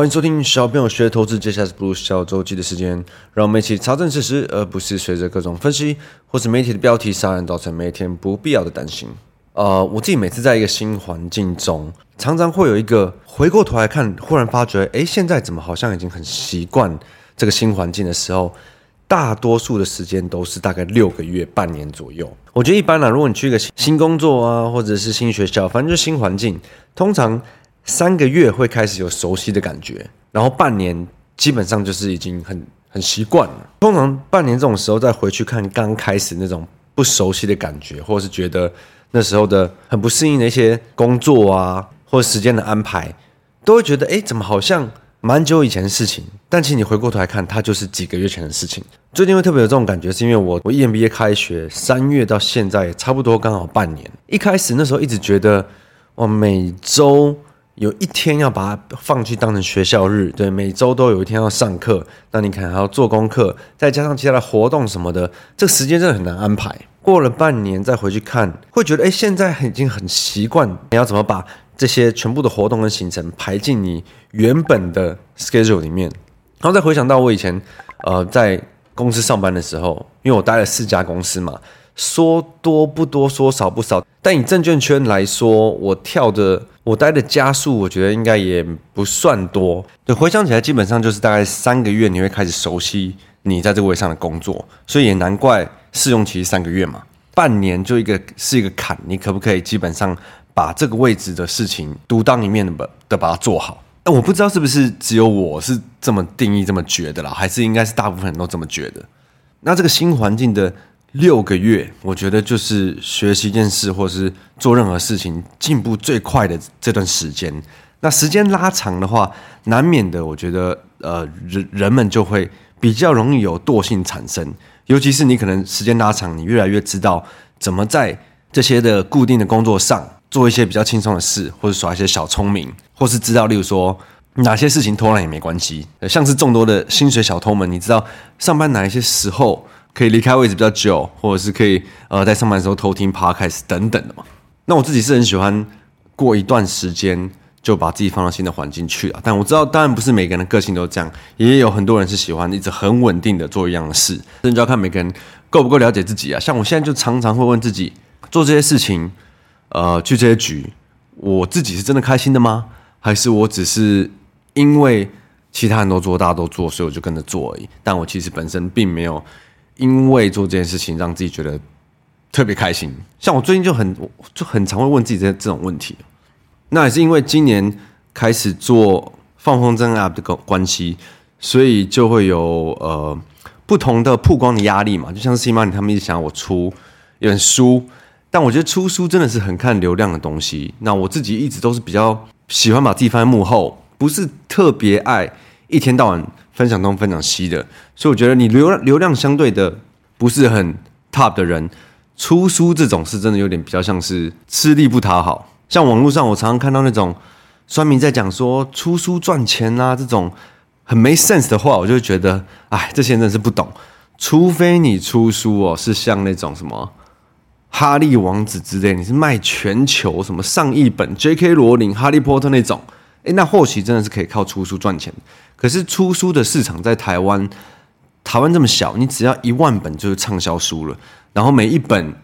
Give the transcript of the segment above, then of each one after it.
欢迎收听小朋友学投资，接下来是不小周记的时间，让我们一起查证事实，而不是随着各种分析或是媒体的标题杀人，造成每天不必要的担心。呃，我自己每次在一个新环境中，常常会有一个回过头来看，忽然发觉，哎，现在怎么好像已经很习惯这个新环境的时候，大多数的时间都是大概六个月、半年左右。我觉得一般啦，如果你去一个新工作啊，或者是新学校，反正就是新环境，通常。三个月会开始有熟悉的感觉，然后半年基本上就是已经很很习惯了。通常半年这种时候再回去看刚开始那种不熟悉的感觉，或者是觉得那时候的很不适应的一些工作啊，或者时间的安排，都会觉得哎，怎么好像蛮久以前的事情？但其实你回过头来看，它就是几个月前的事情。最近会特别有这种感觉，是因为我我 EMBA 开学三月到现在也差不多刚好半年。一开始那时候一直觉得我每周。有一天要把它放弃当成学校日，对，每周都有一天要上课，那你可能还要做功课，再加上其他的活动什么的，这个时间真的很难安排。过了半年再回去看，会觉得哎，现在已经很习惯，你要怎么把这些全部的活动跟行程排进你原本的 schedule 里面？然后再回想到我以前呃在公司上班的时候，因为我待了四家公司嘛。说多不多，说少不少。但以证券圈来说，我跳的我待的加速，我觉得应该也不算多。对，回想起来，基本上就是大概三个月，你会开始熟悉你在这个位上的工作，所以也难怪试用期三个月嘛。半年就一个是一个坎，你可不可以基本上把这个位置的事情独当一面的把的把它做好？那我不知道是不是只有我是这么定义这么觉得啦，还是应该是大部分人都这么觉得？那这个新环境的。六个月，我觉得就是学习一件事，或是做任何事情进步最快的这段时间。那时间拉长的话，难免的，我觉得呃，人人们就会比较容易有惰性产生。尤其是你可能时间拉长，你越来越知道怎么在这些的固定的工作上做一些比较轻松的事，或者耍一些小聪明，或是知道，例如说哪些事情偷懒也没关系。像是众多的薪水小偷们，你知道上班哪一些时候？可以离开位置比较久，或者是可以呃在上班的时候偷听 podcast 等等的嘛。那我自己是很喜欢过一段时间就把自己放到新的环境去啊。但我知道，当然不是每个人的个性都这样，也有很多人是喜欢一直很稳定的做一样的事。这就要看每个人够不够了解自己啊。像我现在就常常会问自己，做这些事情，呃，去这些局，我自己是真的开心的吗？还是我只是因为其他人都做，大家都做，所以我就跟着做而已？但我其实本身并没有。因为做这件事情让自己觉得特别开心，像我最近就很就很常会问自己这这种问题。那也是因为今年开始做放风筝 App 的关系，所以就会有呃不同的曝光的压力嘛。就像是 CMoney 他们一直想要我出一本书，但我觉得出书真的是很看流量的东西。那我自己一直都是比较喜欢把自己放在幕后，不是特别爱一天到晚。分享东分享西的，所以我觉得你流流量相对的不是很 top 的人，出书这种是真的有点比较像是吃力不讨好。像网络上我常常看到那种酸民在讲说出书赚钱啊这种很没 sense 的话，我就觉得哎，这些人是不懂。除非你出书哦是像那种什么哈利王子之类，你是卖全球什么上亿本 J.K. 罗琳、哈利波特那种。诶，那或许真的是可以靠出书赚钱。可是出书的市场在台湾，台湾这么小，你只要一万本就是畅销书了。然后每一本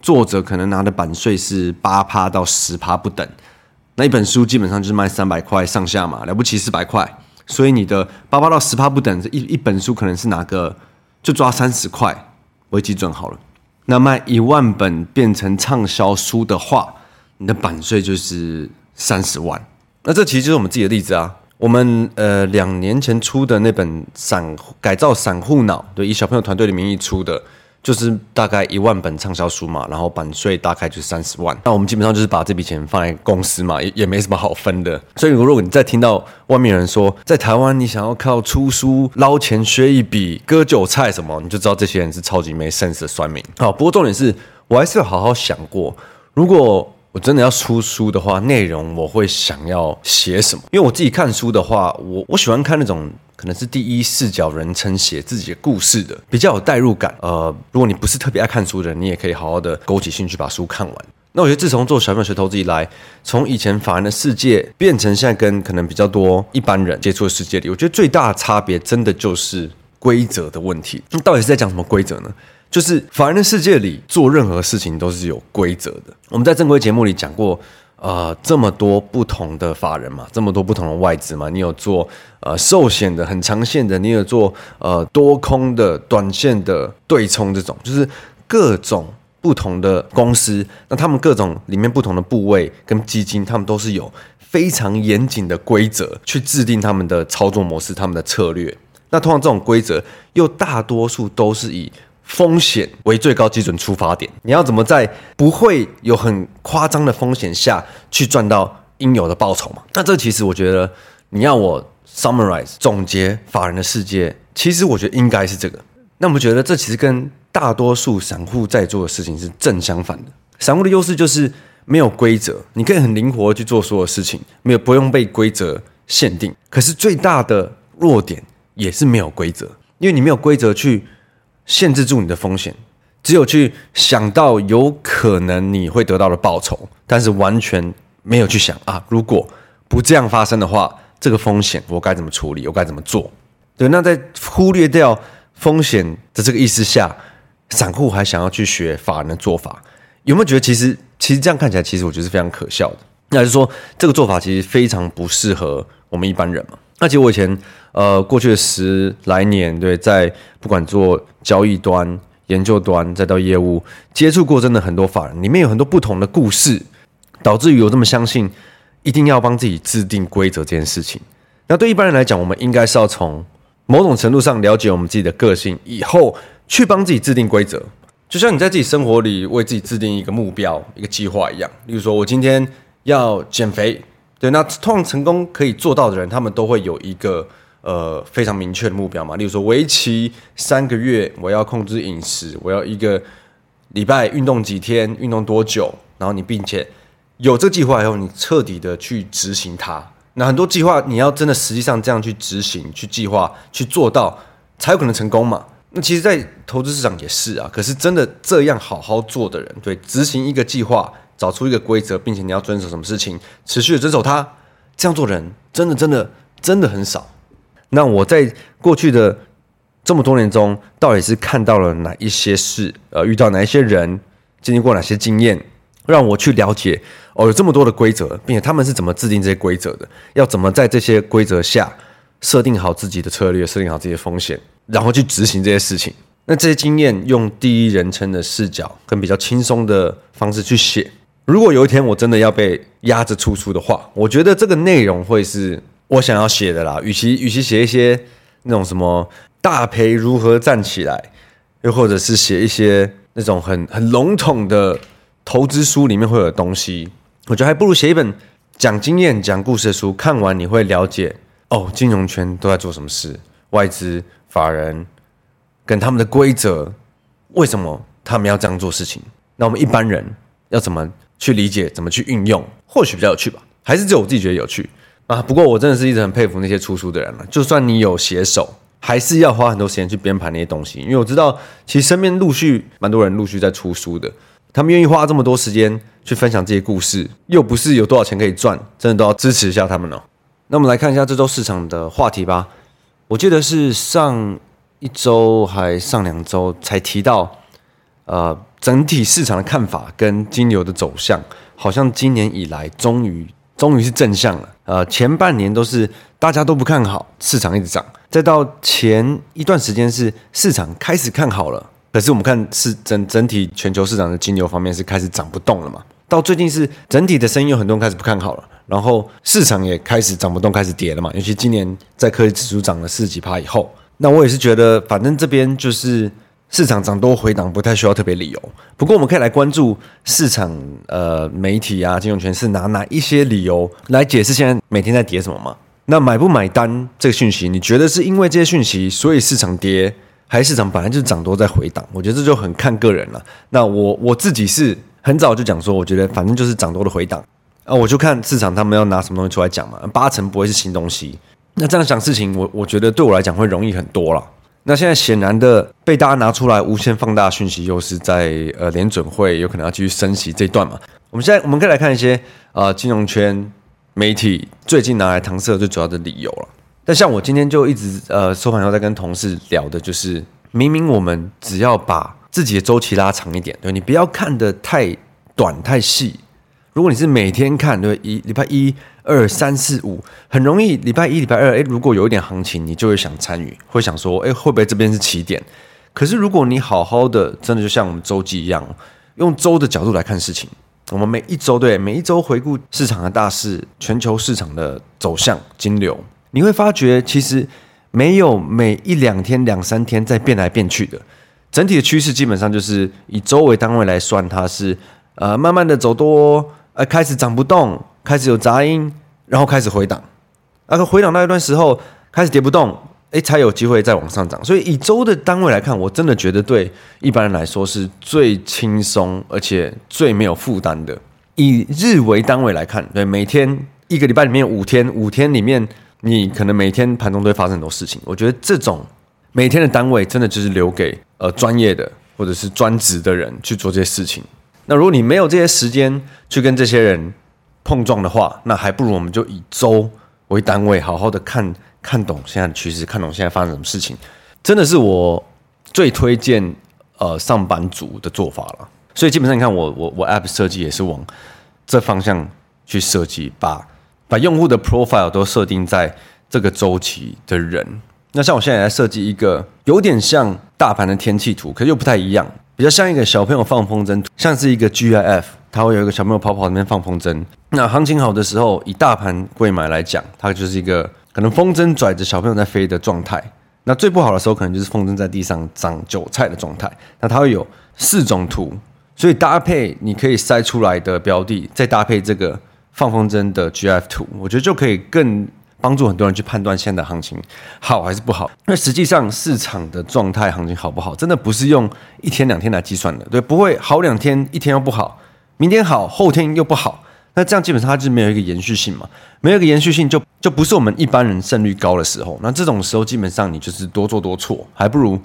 作者可能拿的版税是八趴到十趴不等。那一本书基本上就是卖三百块上下嘛，了不起四百块。所以你的八趴到十趴不等，这一一本书可能是拿个就抓三十块为基准好了。那卖一万本变成畅销书的话，你的版税就是三十万。那这其实就是我们自己的例子啊。我们呃两年前出的那本散改造散户脑，对，以小朋友团队的名义出的，就是大概一万本畅销书嘛，然后版税大概就是三十万。那我们基本上就是把这笔钱放在公司嘛，也也没什么好分的。所以如果你再听到外面有人说在台湾你想要靠出书捞钱削一笔割韭菜什么，你就知道这些人是超级没 sense 的酸民。好，不过重点是我还是有好好想过，如果。我真的要出书的话，内容我会想要写什么？因为我自己看书的话，我我喜欢看那种可能是第一视角人称写自己的故事的，比较有代入感。呃，如果你不是特别爱看书的人，你也可以好好的勾起兴趣把书看完。那我觉得自从做小朋友学投资以来，从以前法人的世界变成现在跟可能比较多一般人接触的世界里，我觉得最大的差别真的就是规则的问题。那到底是在讲什么规则呢？就是法人的世界里做任何事情都是有规则的。我们在正规节目里讲过。呃，这么多不同的法人嘛，这么多不同的外资嘛，你有做呃寿险的很长线的，你有做呃多空的短线的对冲这种，就是各种不同的公司，那他们各种里面不同的部位跟基金，他们都是有非常严谨的规则去制定他们的操作模式、他们的策略。那通常这种规则又大多数都是以风险为最高基准出发点，你要怎么在不会有很夸张的风险下去赚到应有的报酬嘛？那这其实我觉得，你要我 summarize 总结法人的世界，其实我觉得应该是这个。那我们觉得这其实跟大多数散户在做的事情是正相反的。散户的优势就是没有规则，你可以很灵活去做所有事情，没有不用被规则限定。可是最大的弱点也是没有规则，因为你没有规则去。限制住你的风险，只有去想到有可能你会得到的报酬，但是完全没有去想啊，如果不这样发生的话，这个风险我该怎么处理，我该怎么做？对，那在忽略掉风险的这个意思下，散户还想要去学法人的做法，有没有觉得其实其实这样看起来，其实我觉得是非常可笑的？那就是说这个做法其实非常不适合我们一般人嘛？那其实我以前。呃，过去的十来年，对，在不管做交易端、研究端，再到业务，接触过真的很多法人，里面有很多不同的故事，导致于我这么相信，一定要帮自己制定规则这件事情。那对一般人来讲，我们应该是要从某种程度上了解我们自己的个性，以后去帮自己制定规则。就像你在自己生活里为自己制定一个目标、一个计划一样。例如说，我今天要减肥，对，那通常成功可以做到的人，他们都会有一个。呃，非常明确的目标嘛，例如说，为期三个月，我要控制饮食，我要一个礼拜运动几天，运动多久，然后你并且有这个计划以后，你彻底的去执行它。那很多计划，你要真的实际上这样去执行、去计划、去做到，才有可能成功嘛。那其实，在投资市场也是啊。可是真的这样好好做的人，对，执行一个计划，找出一个规则，并且你要遵守什么事情，持续的遵守它，这样做人，真的真的真的很少。那我在过去的这么多年中，到底是看到了哪一些事？呃，遇到哪一些人，经历过哪些经验，让我去了解哦，有这么多的规则，并且他们是怎么制定这些规则的？要怎么在这些规则下设定好自己的策略，设定好自己的风险，然后去执行这些事情？那这些经验用第一人称的视角，跟比较轻松的方式去写。如果有一天我真的要被压着出书的话，我觉得这个内容会是。我想要写的啦，与其与其写一些那种什么大赔如何站起来，又或者是写一些那种很很笼统的投资书里面会有的东西，我觉得还不如写一本讲经验、讲故事的书。看完你会了解哦，金融圈都在做什么事，外资、法人跟他们的规则，为什么他们要这样做事情？那我们一般人要怎么去理解、怎么去运用？或许比较有趣吧？还是只有我自己觉得有趣？啊，不过我真的是一直很佩服那些出书的人了。就算你有写手，还是要花很多时间去编排那些东西。因为我知道，其实身边陆续蛮多人陆续在出书的，他们愿意花这么多时间去分享这些故事，又不是有多少钱可以赚，真的都要支持一下他们哦。那我们来看一下这周市场的话题吧。我记得是上一周还上两周才提到，呃，整体市场的看法跟金牛的走向，好像今年以来终于。终于是正向了，呃，前半年都是大家都不看好，市场一直涨，再到前一段时间是市场开始看好了，可是我们看是整整体全球市场的金牛方面是开始涨不动了嘛？到最近是整体的声音有很多人开始不看好了，然后市场也开始涨不动，开始跌了嘛？尤其今年在科技指数涨了四十几趴以后，那我也是觉得，反正这边就是。市场涨多回档不太需要特别理由，不过我们可以来关注市场呃媒体啊金融圈是拿哪一些理由来解释现在每天在跌什么吗？那买不买单这个讯息，你觉得是因为这些讯息所以市场跌，还是市场本来就是涨多在回档？我觉得这就很看个人了。那我我自己是很早就讲说，我觉得反正就是涨多的回档啊，我就看市场他们要拿什么东西出来讲嘛，八成不会是新东西。那这样想事情，我我觉得对我来讲会容易很多了。那现在显然的被大家拿出来无限放大讯息，又是在呃联准会有可能要继续升息这一段嘛？我们现在我们可以来看一些、呃，金融圈媒体最近拿来搪塞最主要的理由了。但像我今天就一直呃收盘后在跟同事聊的，就是明明我们只要把自己的周期拉长一点，对，你不要看得太短太细。如果你是每天看，对，一礼拜一、二、三、四、五，很容易礼拜一、礼拜二，诶，如果有一点行情，你就会想参与，会想说，诶，会不会这边是起点？可是如果你好好的，真的就像我们周记一样，用周的角度来看事情，我们每一周对，每一周回顾市场的大势、全球市场的走向、金流，你会发觉其实没有每一两天、两三天在变来变去的，整体的趋势基本上就是以周为单位来算，它是呃慢慢的走多。呃，开始涨不动，开始有杂音，然后开始回档，那个回档那一段时候开始跌不动，哎，才有机会再往上涨。所以以周的单位来看，我真的觉得对一般人来说是最轻松而且最没有负担的。以日为单位来看，对，每天一个礼拜里面五天，五天里面你可能每天盘中都会发生很多事情。我觉得这种每天的单位真的就是留给呃专业的或者是专职的人去做这些事情。那如果你没有这些时间去跟这些人碰撞的话，那还不如我们就以周为单位，好好的看看懂现在的趋势，看懂现在发生什么事情，真的是我最推荐呃上班族的做法了。所以基本上你看我我我 App 设计也是往这方向去设计，把把用户的 profile 都设定在这个周期的人。那像我现在在设计一个有点像大盘的天气图，可是又不太一样。比较像一个小朋友放风筝，像是一个 GIF，它会有一个小朋友跑跑那边放风筝。那行情好的时候，以大盘贵买来讲，它就是一个可能风筝拽着小朋友在飞的状态。那最不好的时候，可能就是风筝在地上长韭菜的状态。那它会有四种图，所以搭配你可以筛出来的标的，再搭配这个放风筝的 GIF 图，我觉得就可以更。帮助很多人去判断现在的行情好还是不好，那实际上市场的状态行情好不好，真的不是用一天两天来计算的，对，不会好两天，一天又不好，明天好，后天又不好，那这样基本上它就没有一个延续性嘛，没有一个延续性就就不是我们一般人胜率高的时候，那这种时候基本上你就是多做多错，还不如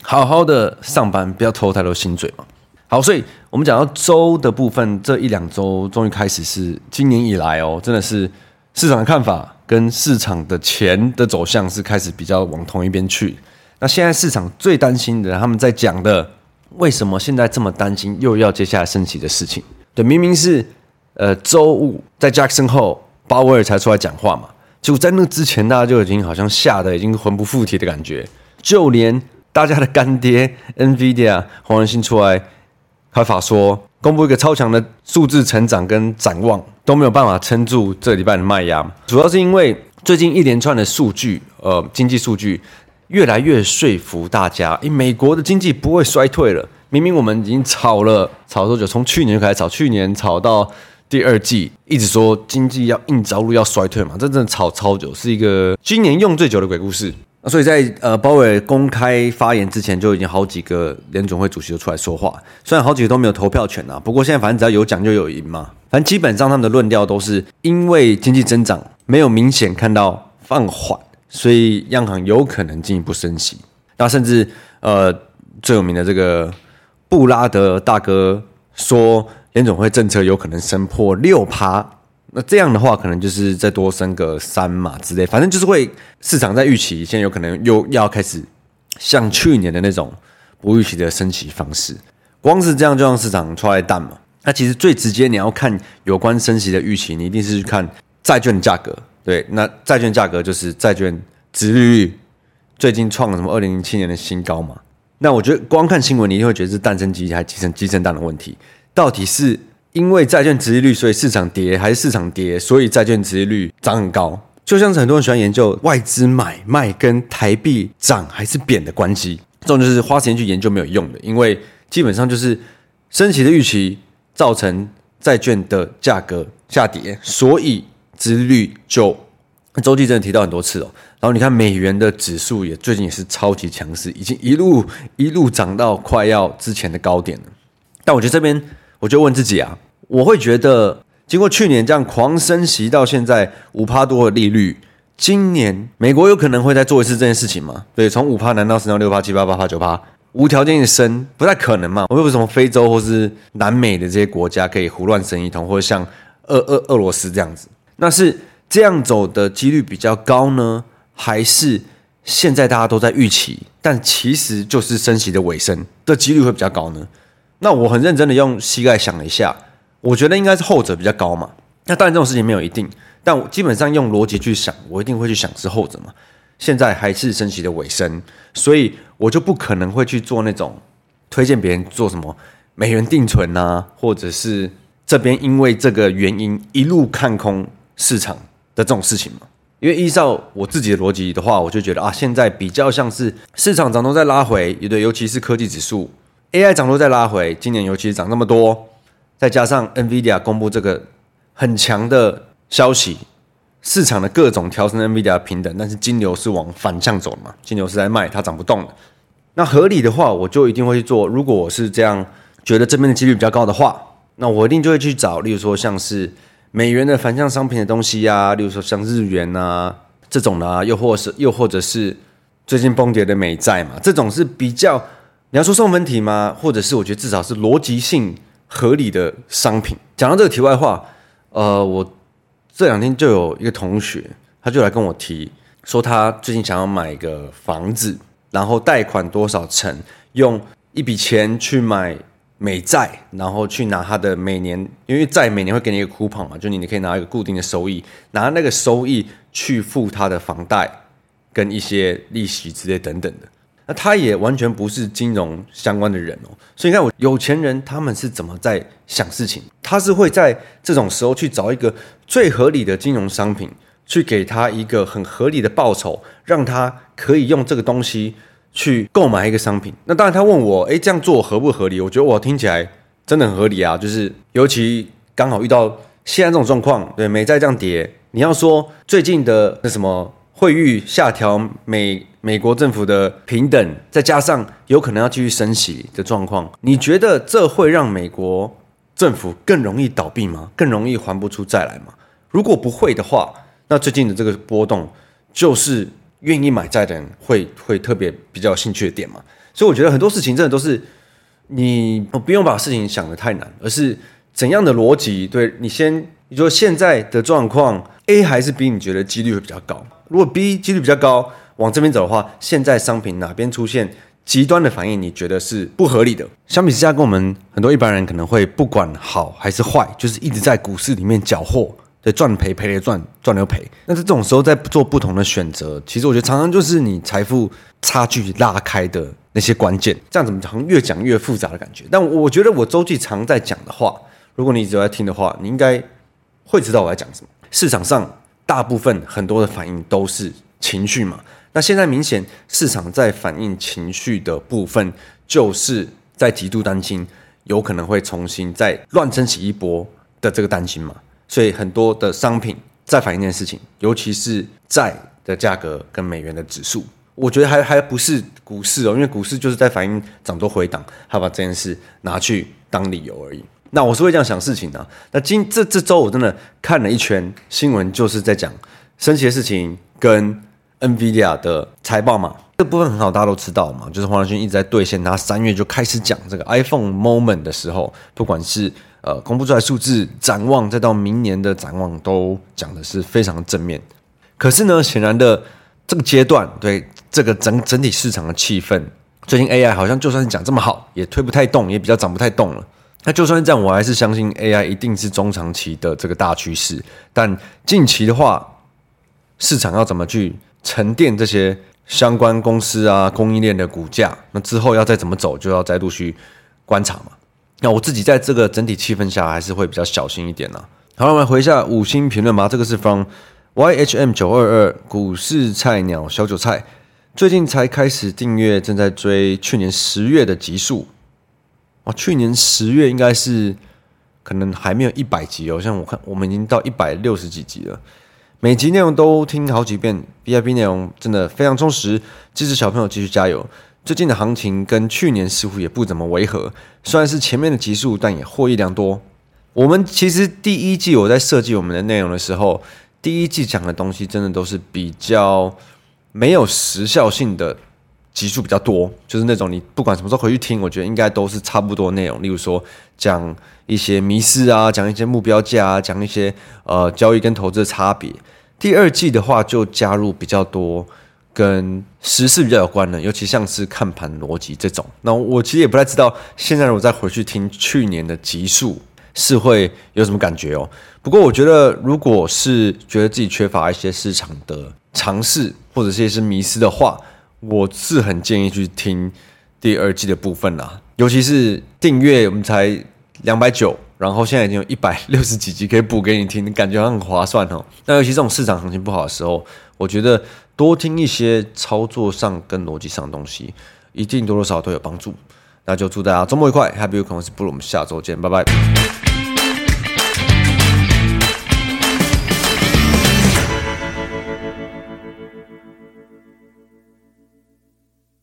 好好的上班，不要偷太多薪水嘛。好，所以我们讲到周的部分，这一两周终于开始是今年以来哦，真的是市场的看法。跟市场的钱的走向是开始比较往同一边去。那现在市场最担心的，他们在讲的，为什么现在这么担心又要接下来升息的事情？对，明明是呃周五在 Jackson 后，鲍威尔才出来讲话嘛，就在那之前，大家就已经好像吓得已经魂不附体的感觉，就连大家的干爹 NVIDIA 黄仁勋出来开法说，公布一个超强的数字成长跟展望。都没有办法撑住这礼拜的卖压，主要是因为最近一连串的数据，呃，经济数据越来越说服大家，诶，美国的经济不会衰退了。明明我们已经炒了炒多久？从去年就开始炒，去年炒到第二季，一直说经济要硬着陆要衰退嘛，真正炒超久，是一个今年用最久的鬼故事。所以在呃鲍威尔公开发言之前，就已经好几个联总会主席都出来说话。虽然好几个都没有投票权啊，不过现在反正只要有奖就有赢嘛。反正基本上他们的论调都是因为经济增长没有明显看到放缓，所以央行有可能进一步升息。那甚至呃最有名的这个布拉德大哥说，联总会政策有可能升破六趴。那这样的话，可能就是再多升个三码之类，反正就是会市场在预期，现在有可能又要开始像去年的那种不预期的升息方式。光是这样就让市场出来蛋嘛？那其实最直接你要看有关升息的预期，你一定是去看债券价格。对，那债券价格就是债券殖利率最近创了什么二零零七年的新高嘛？那我觉得光看新闻，你一定会觉得是蛋生鸡还是鸡生鸡生蛋的问题，到底是？因为债券殖利率，所以市场跌，还是市场跌，所以债券殖利率涨很高。就像是很多人喜欢研究外资买卖跟台币涨还是贬的关系，这种就是花时间去研究没有用的，因为基本上就是升息的预期造成债券的价格下跌，所以殖利率就周记真的提到很多次哦。然后你看美元的指数也最近也是超级强势，已经一路一路涨到快要之前的高点了。但我觉得这边。我就问自己啊，我会觉得经过去年这样狂升息到现在五趴多的利率，今年美国有可能会再做一次这件事情吗？对，从五趴难道升到六趴、七趴、八趴、九趴？无条件的升，不太可能嘛。我又不是什么非洲或是南美的这些国家可以胡乱升一通，或者像俄俄俄罗斯这样子，那是这样走的几率比较高呢，还是现在大家都在预期，但其实就是升息的尾声的几率会比较高呢？那我很认真的用膝盖想了一下，我觉得应该是后者比较高嘛。那当然这种事情没有一定，但我基本上用逻辑去想，我一定会去想是后者嘛。现在还是升息的尾声，所以我就不可能会去做那种推荐别人做什么美元定存啊，或者是这边因为这个原因一路看空市场的这种事情嘛。因为依照我自己的逻辑的话，我就觉得啊，现在比较像是市场涨都在拉回，也对，尤其是科技指数 AI 涨都在拉回，今年尤其是涨那么多，再加上 NVIDIA 公布这个很强的消息。市场的各种调升 NVIDIA 平等，但是金牛是往反向走的嘛？金牛是在卖，它涨不动的。那合理的话，我就一定会去做。如果我是这样觉得这边的几率比较高的话，那我一定就会去找，例如说像是美元的反向商品的东西呀、啊，例如说像日元啊这种的啊，又或是又或者是最近崩跌的美债嘛，这种是比较你要说送分题吗？或者是我觉得至少是逻辑性合理的商品。讲到这个题外话，呃，我。这两天就有一个同学，他就来跟我提说，他最近想要买一个房子，然后贷款多少成，用一笔钱去买美债，然后去拿他的每年，因为债每年会给你一个 coupon 嘛，就你你可以拿一个固定的收益，拿那个收益去付他的房贷跟一些利息之类等等的。那他也完全不是金融相关的人哦，所以你看我有钱人他们是怎么在想事情？他是会在这种时候去找一个最合理的金融商品，去给他一个很合理的报酬，让他可以用这个东西去购买一个商品。那当然他问我，诶，这样做合不合理？我觉得我听起来真的很合理啊，就是尤其刚好遇到现在这种状况，对，美债这样跌，你要说最近的那什么汇率下调美。美国政府的平等，再加上有可能要继续升息的状况，你觉得这会让美国政府更容易倒闭吗？更容易还不出债来吗？如果不会的话，那最近的这个波动就是愿意买债的人会会特别比较有兴趣的点嘛。所以我觉得很多事情真的都是你不用把事情想得太难，而是怎样的逻辑？对，你先，你说现在的状况 A 还是 B？你觉得几率会比较高？如果 B 几率比较高，往这边走的话，现在商品哪边出现极端的反应，你觉得是不合理的？相比之下，跟我们很多一般人可能会不管好还是坏，就是一直在股市里面搅和，对，赚赔赔了赚，赚了赔。那在这种时候，在做不同的选择，其实我觉得常常就是你财富差距拉开的那些关键。这样怎么讲？越讲越复杂的感觉。但我觉得我周记常在讲的话，如果你一直在听的话，你应该会知道我在讲什么。市场上大部分很多的反应都是情绪嘛。那现在明显市场在反映情绪的部分，就是在极度担心有可能会重新再乱升起一波的这个担心嘛，所以很多的商品在反映这件事情，尤其是债的价格跟美元的指数，我觉得还还不是股市哦，因为股市就是在反映涨多回档，他把这件事拿去当理由而已。那我是会这样想事情的。那今这这周我真的看了一圈新闻，就是在讲升息的事情跟。NVIDIA 的财报嘛，这部分很好，大家都知道嘛，就是黄仁勋一直在兑现他三月就开始讲这个 iPhone moment 的时候，不管是呃公布出来数字展望，再到明年的展望，都讲的是非常正面。可是呢，显然的这个阶段，对这个整整体市场的气氛，最近 AI 好像就算是讲这么好，也推不太动，也比较涨不太动了。那就算是这样，我还是相信 AI 一定是中长期的这个大趋势。但近期的话，市场要怎么去？沉淀这些相关公司啊，供应链的股价，那之后要再怎么走，就要再陆续观察嘛。那我自己在这个整体气氛下，还是会比较小心一点呐。好，我们回一下五星评论吧。这个是 from YHM 九二二股市菜鸟小韭菜，最近才开始订阅，正在追去年十月的集数。哦，去年十月应该是可能还没有一百集哦，像我看我们已经到一百六十几集了。每集内容都听好几遍，VIP 内容真的非常充实，支持小朋友继续加油。最近的行情跟去年似乎也不怎么违和，虽然是前面的集数，但也获益良多。我们其实第一季我在设计我们的内容的时候，第一季讲的东西真的都是比较没有时效性的集数比较多，就是那种你不管什么时候回去听，我觉得应该都是差不多内容。例如说讲一些迷失啊，讲一些目标价啊，讲一些呃交易跟投资的差别。第二季的话就加入比较多跟时事比较有关的，尤其像是看盘逻辑这种。那我其实也不太知道，现在我再回去听去年的集数是会有什么感觉哦。不过我觉得，如果是觉得自己缺乏一些市场的尝试，或者是一些迷失的话，我是很建议去听第二季的部分啦，尤其是订阅我们才两百九，然后现在已经有一百 六十几集可以补给你听，你感觉很划算哦。那尤其这种市场行情不好的时候，我觉得多听一些操作上跟逻辑上的东西，一定多多少少都有帮助。那就祝大家周末愉快，Happy w e e k e n 不如我们下周见，拜拜。